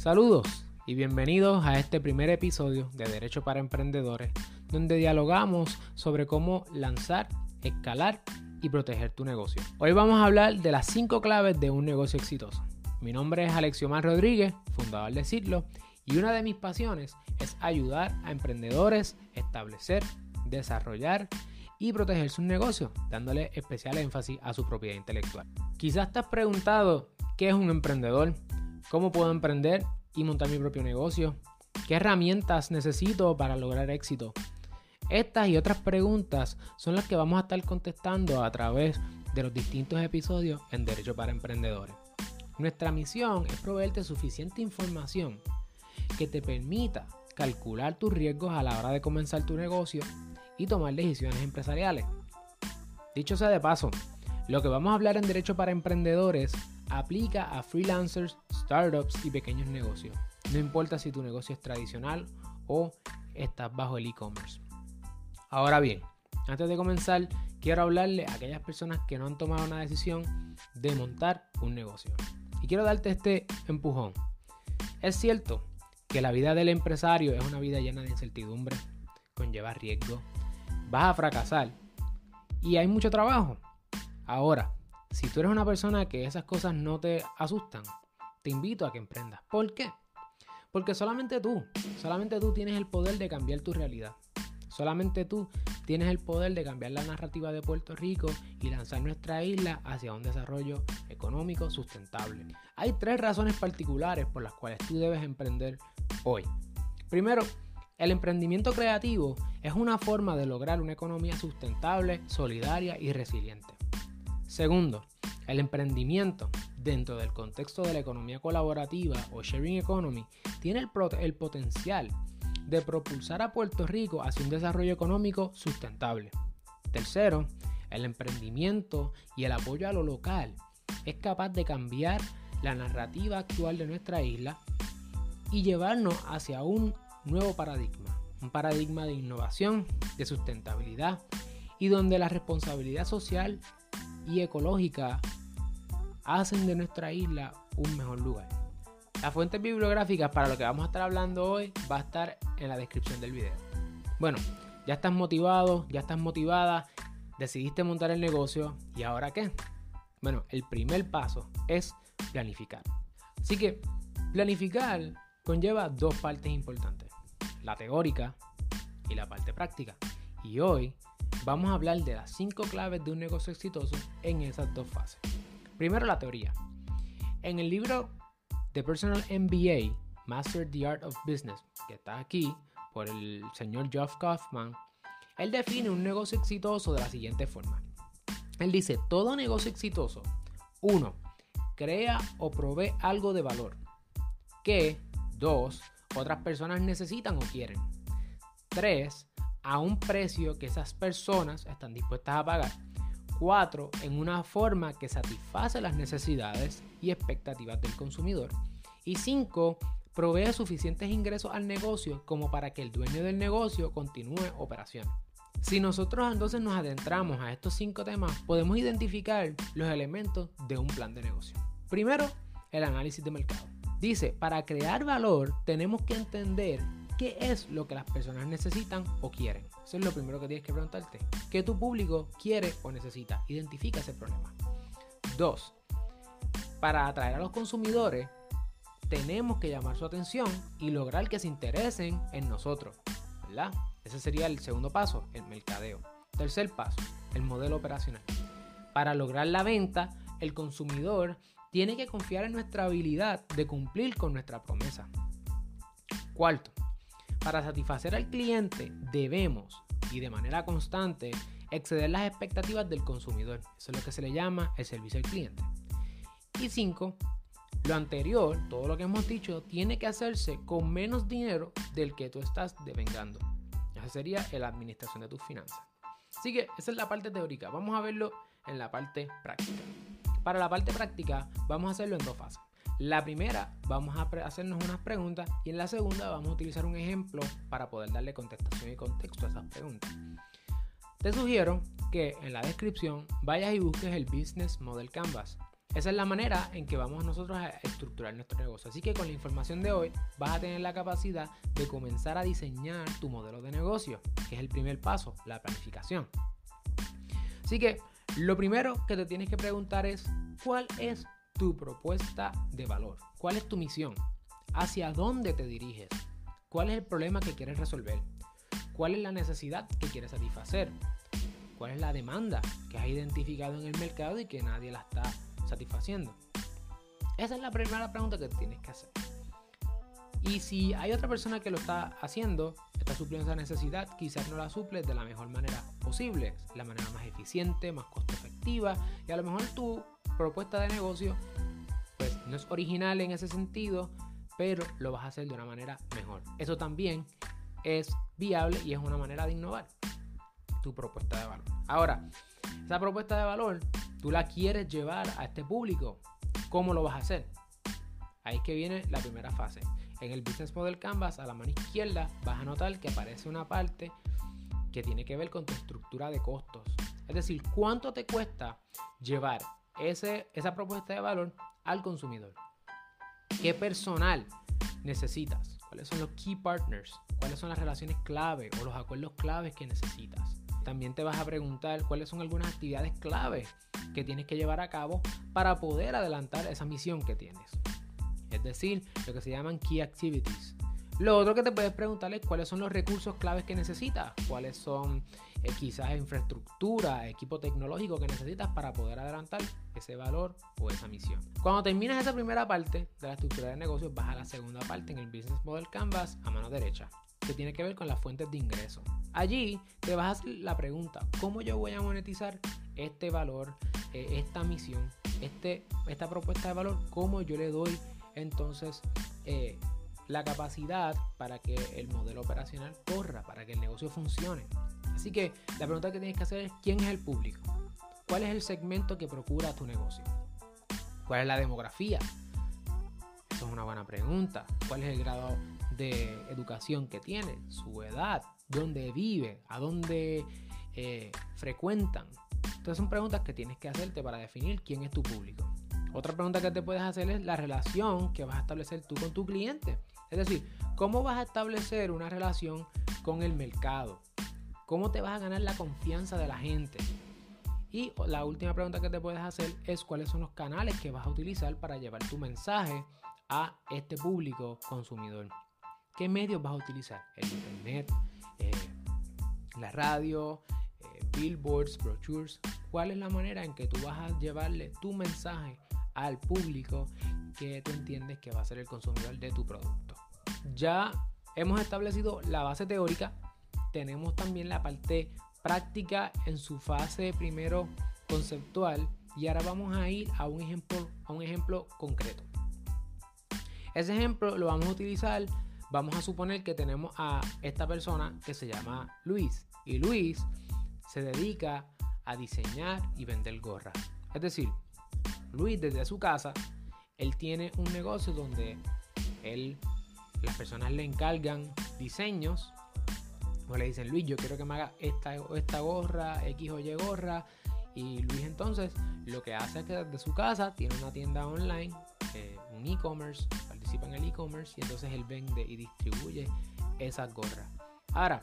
Saludos y bienvenidos a este primer episodio de Derecho para Emprendedores, donde dialogamos sobre cómo lanzar, escalar y proteger tu negocio. Hoy vamos a hablar de las 5 claves de un negocio exitoso. Mi nombre es Alexiomar Rodríguez, fundador de Citlo, y una de mis pasiones es ayudar a emprendedores a establecer, desarrollar y proteger sus negocios, dándole especial énfasis a su propiedad intelectual. Quizás te has preguntado qué es un emprendedor ¿Cómo puedo emprender y montar mi propio negocio? ¿Qué herramientas necesito para lograr éxito? Estas y otras preguntas son las que vamos a estar contestando a través de los distintos episodios en Derecho para Emprendedores. Nuestra misión es proveerte suficiente información que te permita calcular tus riesgos a la hora de comenzar tu negocio y tomar decisiones empresariales. Dicho sea de paso, lo que vamos a hablar en Derecho para Emprendedores aplica a freelancers, startups y pequeños negocios. No importa si tu negocio es tradicional o estás bajo el e-commerce. Ahora bien, antes de comenzar, quiero hablarle a aquellas personas que no han tomado una decisión de montar un negocio. Y quiero darte este empujón. Es cierto que la vida del empresario es una vida llena de incertidumbre, conlleva riesgo, vas a fracasar y hay mucho trabajo. Ahora, si tú eres una persona que esas cosas no te asustan, te invito a que emprendas. ¿Por qué? Porque solamente tú, solamente tú tienes el poder de cambiar tu realidad. Solamente tú tienes el poder de cambiar la narrativa de Puerto Rico y lanzar nuestra isla hacia un desarrollo económico sustentable. Hay tres razones particulares por las cuales tú debes emprender hoy. Primero, el emprendimiento creativo es una forma de lograr una economía sustentable, solidaria y resiliente. Segundo, el emprendimiento dentro del contexto de la economía colaborativa o sharing economy tiene el, potencial de propulsar a Puerto Rico hacia un desarrollo económico sustentable. Tercero, el emprendimiento y el apoyo a lo local es capaz de cambiar la narrativa actual de nuestra isla y llevarnos hacia un nuevo paradigma, un paradigma de innovación, de sustentabilidad y donde la responsabilidad social y ecológica hacen de nuestra isla un mejor lugar. Las fuentes bibliográficas para lo que vamos a estar hablando hoy va a estar en la descripción del video. Bueno, ya estás motivado, ya estás motivada, decidiste montar el negocio y ahora qué? Bueno, el primer paso es planificar. Así que planificar conlleva dos partes importantes, la teórica y la parte práctica. Y hoy vamos a hablar de las 5 claves de un negocio exitoso en esas dos fases. Primero la teoría. En el libro The Personal MBA, Master the Art of Business, que está aquí por el señor Geoff Kaufman, él define un negocio exitoso de la siguiente forma. Él dice, todo negocio exitoso, 1. Crea o provee algo de valor que, 2. Otras personas necesitan o quieren. 3 a un precio que esas personas están dispuestas a pagar. 4. En una forma que satisface las necesidades y expectativas del consumidor. Y 5. Provee suficientes ingresos al negocio como para que el dueño del negocio continúe operaciones. Si nosotros entonces nos adentramos a estos cinco temas, podemos identificar los elementos de un plan de negocio. Primero, el análisis de mercado. Dice, para crear valor tenemos que entender qué es lo que las personas necesitan o quieren. Eso es lo primero que tienes que preguntarte. ¿Qué tu público quiere o necesita? Identifica ese problema. Dos, para atraer a los consumidores, tenemos que llamar su atención y lograr que se interesen en nosotros. ¿Verdad? Ese sería el segundo paso, el mercadeo. Tercer paso, el modelo operacional. Para lograr la venta, el consumidor tiene que confiar en nuestra habilidad de cumplir con nuestra promesa. Cuarto, para satisfacer al cliente debemos, y de manera constante, exceder las expectativas del consumidor. Eso es lo que se le llama el servicio al cliente. Y 5. Lo anterior, todo lo que hemos dicho, tiene que hacerse con menos dinero del que tú estás devengando. Esa sería la administración de tus finanzas. Así que esa es la parte teórica. Vamos a verlo en la parte práctica. Para la parte práctica, vamos a hacerlo en dos fases. La primera, vamos a hacernos unas preguntas y en la segunda vamos a utilizar un ejemplo para poder darle contestación y contexto a esas preguntas. Te sugiero que en la descripción vayas y busques el Business Model Canvas. Esa es la manera en que vamos nosotros a estructurar nuestro negocio. Así que con la información de hoy vas a tener la capacidad de comenzar a diseñar tu modelo de negocio, que es el primer paso, la planificación. Así que lo primero que te tienes que preguntar es cuál es tu propuesta de valor, cuál es tu misión, hacia dónde te diriges, cuál es el problema que quieres resolver, cuál es la necesidad que quieres satisfacer, cuál es la demanda que has identificado en el mercado y que nadie la está satisfaciendo? Esa es la primera pregunta que tienes que hacer. Y si hay otra persona que lo está haciendo, está supliendo esa necesidad, quizás no la suple de la mejor manera posible, la manera más eficiente, más costo efectiva, y a lo mejor tu propuesta de negocio pues no es original en ese sentido, pero lo vas a hacer de una manera mejor. Eso también es viable y es una manera de innovar tu propuesta de valor. Ahora, esa propuesta de valor tú la quieres llevar a este público, ¿cómo lo vas a hacer? Ahí es que viene la primera fase. En el Business Model Canvas, a la mano izquierda, vas a notar que aparece una parte que tiene que ver con tu estructura de costos. Es decir, cuánto te cuesta llevar ese, esa propuesta de valor al consumidor. ¿Qué personal necesitas? ¿Cuáles son los key partners? ¿Cuáles son las relaciones clave o los acuerdos claves que necesitas? También te vas a preguntar cuáles son algunas actividades clave que tienes que llevar a cabo para poder adelantar esa misión que tienes. Es decir, lo que se llaman key activities. Lo otro que te puedes preguntar es cuáles son los recursos claves que necesitas, cuáles son eh, quizás infraestructura, equipo tecnológico que necesitas para poder adelantar ese valor o esa misión. Cuando terminas esa primera parte de la estructura de negocios, vas a la segunda parte en el Business Model Canvas a mano derecha que tiene que ver con las fuentes de ingreso. Allí te vas a hacer la pregunta, ¿cómo yo voy a monetizar este valor, eh, esta misión, este, esta propuesta de valor? ¿Cómo yo le doy entonces eh, la capacidad para que el modelo operacional corra, para que el negocio funcione? Así que la pregunta que tienes que hacer es, ¿quién es el público? ¿Cuál es el segmento que procura tu negocio? ¿Cuál es la demografía? Esa es una buena pregunta. ¿Cuál es el grado de educación que tiene, su edad, dónde vive, a dónde eh, frecuentan. Entonces son preguntas que tienes que hacerte para definir quién es tu público. Otra pregunta que te puedes hacer es la relación que vas a establecer tú con tu cliente. Es decir, ¿cómo vas a establecer una relación con el mercado? ¿Cómo te vas a ganar la confianza de la gente? Y la última pregunta que te puedes hacer es cuáles son los canales que vas a utilizar para llevar tu mensaje a este público consumidor. ¿Qué medios vas a utilizar? El internet, eh, la radio, eh, billboards, brochures. ¿Cuál es la manera en que tú vas a llevarle tu mensaje al público que tú entiendes que va a ser el consumidor de tu producto? Ya hemos establecido la base teórica, tenemos también la parte práctica en su fase primero conceptual y ahora vamos a ir a un ejemplo, a un ejemplo concreto. Ese ejemplo lo vamos a utilizar Vamos a suponer que tenemos a esta persona que se llama Luis y Luis se dedica a diseñar y vender gorras. Es decir, Luis desde su casa, él tiene un negocio donde él, las personas le encargan diseños o le dicen, Luis, yo quiero que me haga esta, esta gorra, X o Y gorra. Y Luis entonces lo que hace es que desde su casa tiene una tienda online, eh, un e-commerce, participa en el e-commerce y entonces él vende y distribuye esas gorras. Ahora,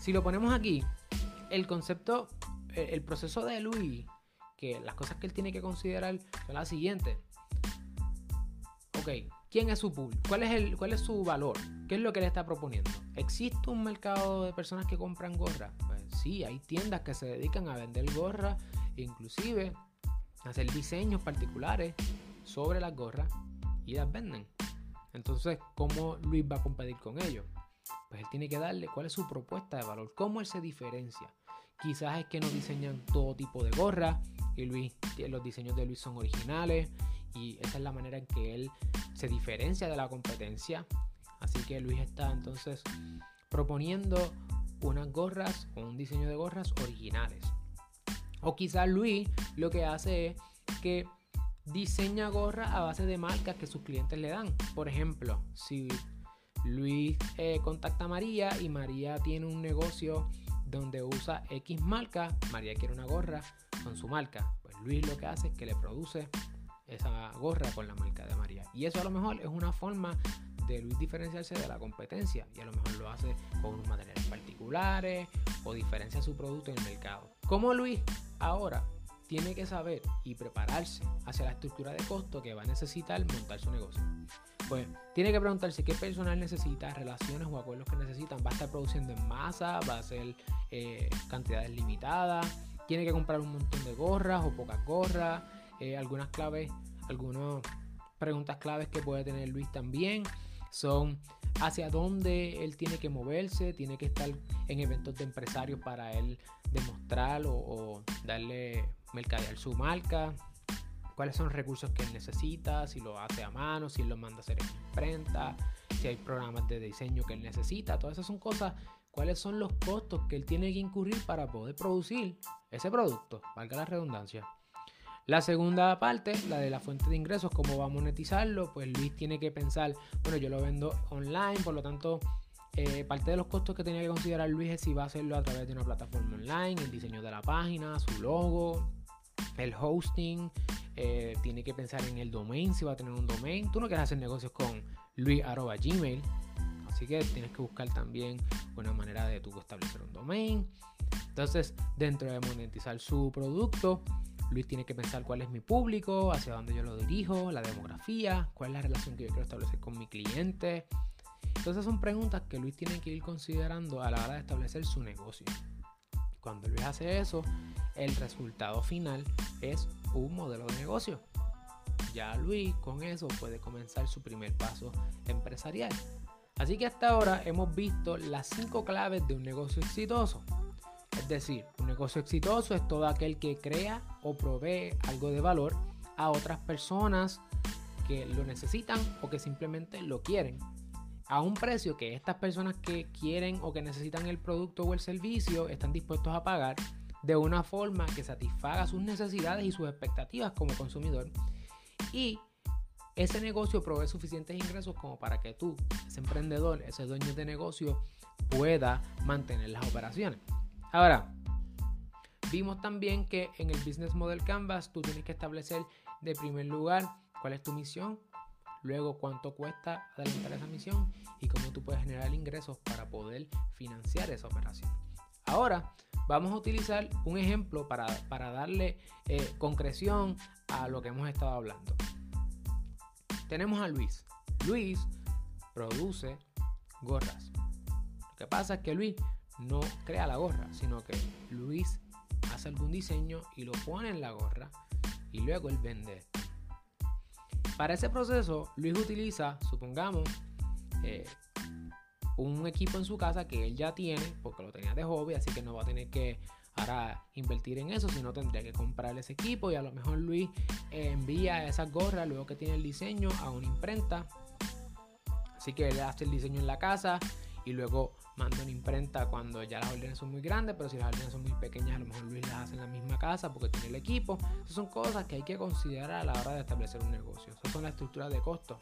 si lo ponemos aquí, el concepto, eh, el proceso de Luis, que las cosas que él tiene que considerar son las siguientes. Ok, ¿quién es su público? ¿Cuál es, el, ¿Cuál es su valor? ¿Qué es lo que le está proponiendo? ¿Existe un mercado de personas que compran gorras? Pues sí, hay tiendas que se dedican a vender gorras, inclusive hacer diseños particulares sobre las gorras y las venden. Entonces, ¿cómo Luis va a competir con ellos? Pues él tiene que darle cuál es su propuesta de valor, cómo él se diferencia. Quizás es que no diseñan todo tipo de gorras y Luis, los diseños de Luis son originales y esa es la manera en que él se diferencia de la competencia. Así que Luis está entonces proponiendo unas gorras o un diseño de gorras originales. O quizás Luis lo que hace es que diseña gorras a base de marcas que sus clientes le dan. Por ejemplo, si Luis eh, contacta a María y María tiene un negocio donde usa X marca, María quiere una gorra con su marca. Pues Luis lo que hace es que le produce esa gorra con la marca de María. Y eso a lo mejor es una forma de Luis diferenciarse de la competencia y a lo mejor lo hace con unos materiales particulares o diferencia su producto en el mercado. Como Luis ahora tiene que saber y prepararse hacia la estructura de costo que va a necesitar montar su negocio. Pues tiene que preguntarse qué personal necesita, relaciones o acuerdos que necesitan. Va a estar produciendo en masa, va a ser eh, cantidades limitadas, tiene que comprar un montón de gorras o pocas gorras, eh, algunas claves, algunas preguntas claves que puede tener Luis también. Son hacia dónde él tiene que moverse, tiene que estar en eventos de empresarios para él demostrar o, darle mercadear su marca, cuáles son los recursos que él necesita, si lo hace a mano, si él lo manda a hacer en imprenta, si hay programas de diseño que él necesita, todas esas son cosas, cuáles son los costos que él tiene que incurrir para poder producir ese producto, valga la redundancia. La segunda parte, la de la fuente de ingresos, cómo va a monetizarlo, pues Luis tiene que pensar, bueno, yo lo vendo online, por lo tanto, eh, parte de los costos que tiene que considerar Luis es si va a hacerlo a través de una plataforma online, el diseño de la página, su logo, el hosting, eh, tiene que pensar en el domain, si va a tener un domain. Tú no quieres hacer negocios con luis.gmail, así que tienes que buscar también una manera de tú establecer un domain. Entonces, dentro de monetizar su producto, Luis tiene que pensar cuál es mi público, hacia dónde yo lo dirijo, la demografía, cuál es la relación que yo quiero establecer con mi cliente. Entonces son preguntas que Luis tiene que ir considerando a la hora de establecer su negocio. Cuando Luis hace eso, el resultado final es un modelo de negocio. Ya Luis con eso puede comenzar su primer paso empresarial. Así que hasta ahora hemos visto las cinco claves de un negocio exitoso. Es decir, un negocio exitoso es todo aquel que crea o provee algo de valor a otras personas que lo necesitan o que simplemente lo quieren a un precio que estas personas que quieren o que necesitan el producto o el servicio están dispuestos a pagar de una forma que satisfaga sus necesidades y sus expectativas como consumidor. Y ese negocio provee suficientes ingresos como para que tú, ese emprendedor, ese dueño de negocio, pueda mantener las operaciones. Ahora, vimos también que en el Business Model Canvas tú tienes que establecer de primer lugar cuál es tu misión, luego cuánto cuesta adelantar esa misión y cómo tú puedes generar ingresos para poder financiar esa operación. Ahora vamos a utilizar un ejemplo para, darle eh, concreción a lo que hemos estado hablando. Tenemos a Luis. Luis produce gorras. Lo que pasa es que Luis no crea la gorra, sino que Luis hace algún diseño y lo pone en la gorra y luego él vende. Para ese proceso, Luis utiliza, supongamos, eh, un equipo en su casa que él ya tiene, porque lo tenía de hobby, así que no va a tener que ahora invertir en eso, sino tendría que comprar ese equipo y a lo mejor Luis eh, envía esas gorras luego que tiene el diseño a una imprenta. Así que él hace el diseño en la casa y luego manda una imprenta cuando ya las órdenes son muy grandes, pero si las órdenes son muy pequeñas, a lo mejor Luis las hace en la misma casa porque tiene el equipo. Esas son cosas que hay que considerar a la hora de establecer un negocio. Esas son las estructuras de costos.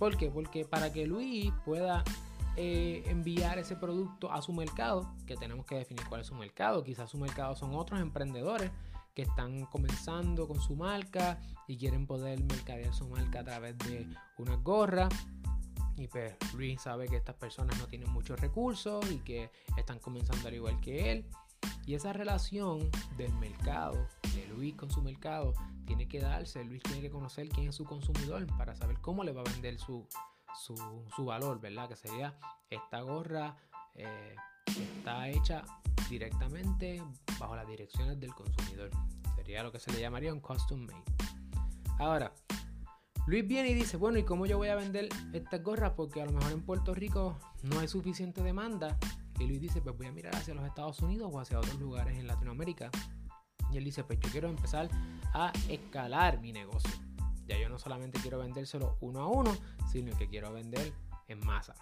¿Por qué? Porque para que Luis pueda eh, enviar ese producto a su mercado, que tenemos que definir cuál es su mercado, quizás su mercado son otros emprendedores que están comenzando con su marca y quieren poder mercadear su marca a través de una gorra y pues Luis sabe que estas personas no tienen muchos recursos y que están comenzando al igual que él. Y esa relación del mercado, de Luis con su mercado, tiene que darse. Luis tiene que conocer quién es su consumidor para saber cómo le va a vender su, su, valor, ¿verdad? Que sería esta gorra eh, está hecha directamente bajo las direcciones del consumidor. Sería lo que se le llamaría un custom made. Ahora, Luis viene y dice, bueno, ¿y cómo yo voy a vender estas gorras? Porque a lo mejor en Puerto Rico no hay suficiente demanda. Y Luis dice, pues voy a mirar hacia los Estados Unidos o hacia otros lugares en Latinoamérica. Y él dice, pues yo quiero empezar a escalar mi negocio. Ya yo no solamente quiero vendérselo uno a uno, sino que quiero vender en masa.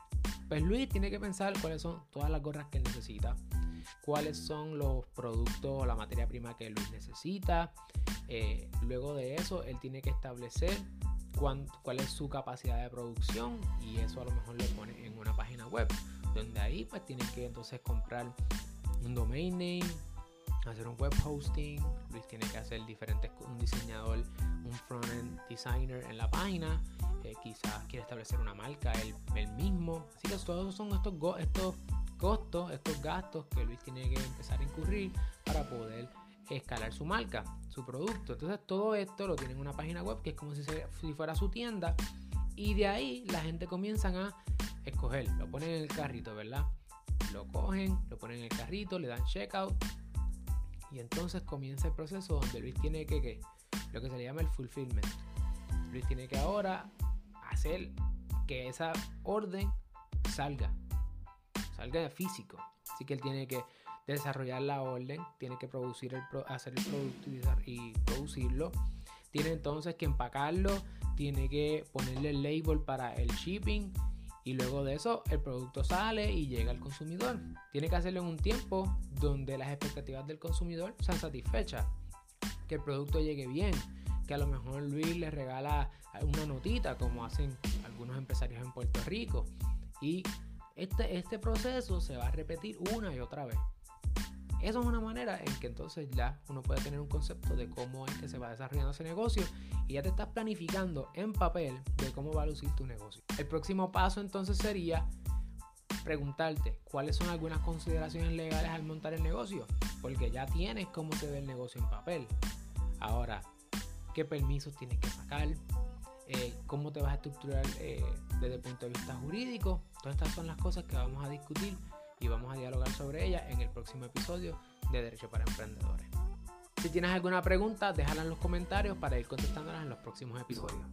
Pues Luis tiene que pensar cuáles son todas las gorras que él necesita, cuáles son los productos o la materia prima que Luis necesita. Eh, luego de eso, él tiene que establecer cuál es su capacidad de producción y eso a lo mejor le pone en una página web donde ahí pues tienen que entonces comprar un domain name hacer un web hosting, Luis tiene que hacer diferentes, un diseñador, un front-end designer en la página, eh, quizás quiere establecer una marca él, mismo. Así que todos son estos, estos costos, estos gastos que Luis tiene que empezar a incurrir para poder escalar su marca, su producto. Entonces todo esto lo tiene en una página web que es como si, si fuera su tienda y de ahí la gente comienzan a escoger, lo ponen en el carrito, ¿verdad? Lo cogen, lo ponen en el carrito, le dan checkout y entonces comienza el proceso donde Luis tiene que, que lo que se le llama el fulfillment. Luis tiene que ahora hacer que esa orden salga, salga de físico. Así que él tiene que desarrollar la orden, tiene que producir el hacer el producto y, producirlo. Tiene entonces que empacarlo, tiene que ponerle el label para el shipping y luego de eso el producto sale y llega al consumidor. Tiene que hacerlo en un tiempo donde las expectativas del consumidor sean satisfechas, que el producto llegue bien, que a lo mejor Luis le regala una notita como hacen algunos empresarios en Puerto Rico y este, este proceso se va a repetir una y otra vez. Eso es una manera en que entonces ya uno puede tener un concepto de cómo es que se va desarrollando ese negocio y ya te estás planificando en papel de cómo va a lucir tu negocio. El próximo paso entonces sería preguntarte cuáles son algunas consideraciones legales al montar el negocio, porque ya tienes cómo se ve el negocio en papel. Ahora, ¿qué permisos tienes que sacar? Eh, ¿Cómo te vas a estructurar eh, desde el punto de vista jurídico? Todas estas son las cosas que vamos a discutir y vamos a dialogar sobre ella en el próximo episodio de Derecho para Emprendedores. Si tienes alguna pregunta, déjala en los comentarios para ir contestándolas en los próximos episodios.